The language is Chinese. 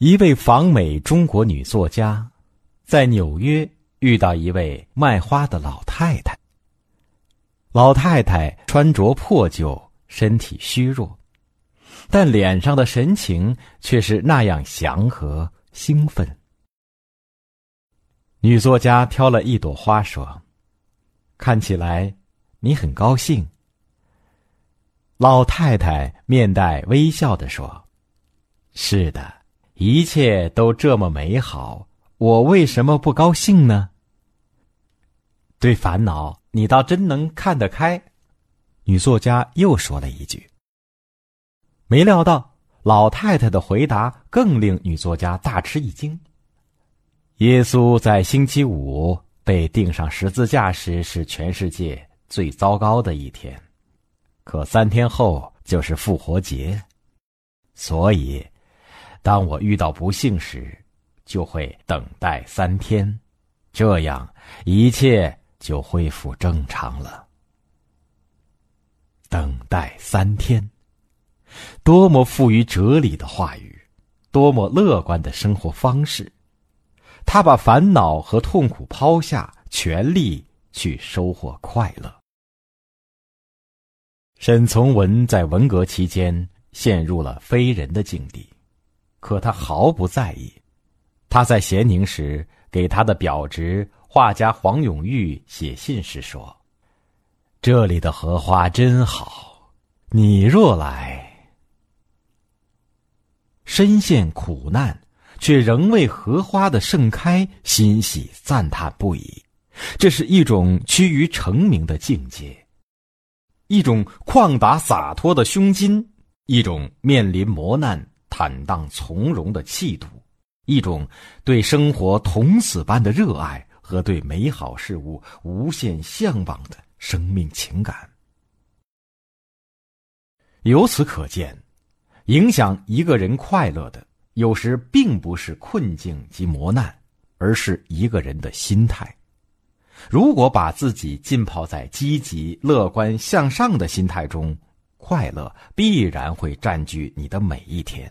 一位访美中国女作家，在纽约遇到一位卖花的老太太。老太太穿着破旧，身体虚弱，但脸上的神情却是那样祥和兴奋。女作家挑了一朵花说：“看起来你很高兴。”老太太面带微笑的说：“是的，一切都这么美好，我为什么不高兴呢？”对烦恼，你倒真能看得开。女作家又说了一句。没料到，老太太的回答更令女作家大吃一惊。耶稣在星期五被钉上十字架时，是全世界最糟糕的一天。可三天后就是复活节，所以，当我遇到不幸时，就会等待三天，这样一切就恢复正常了。等待三天，多么富于哲理的话语，多么乐观的生活方式！他把烦恼和痛苦抛下，全力去收获快乐。沈从文在文革期间陷入了非人的境地，可他毫不在意。他在咸宁时给他的表侄画家黄永玉写信时说：“这里的荷花真好，你若来，身陷苦难却仍为荷花的盛开欣喜赞叹不已，这是一种趋于成名的境界。”一种旷达洒脱的胸襟，一种面临磨难坦荡从容的气度，一种对生活同死般的热爱和对美好事物无限向往的生命情感。由此可见，影响一个人快乐的，有时并不是困境及磨难，而是一个人的心态。如果把自己浸泡在积极、乐观、向上的心态中，快乐必然会占据你的每一天。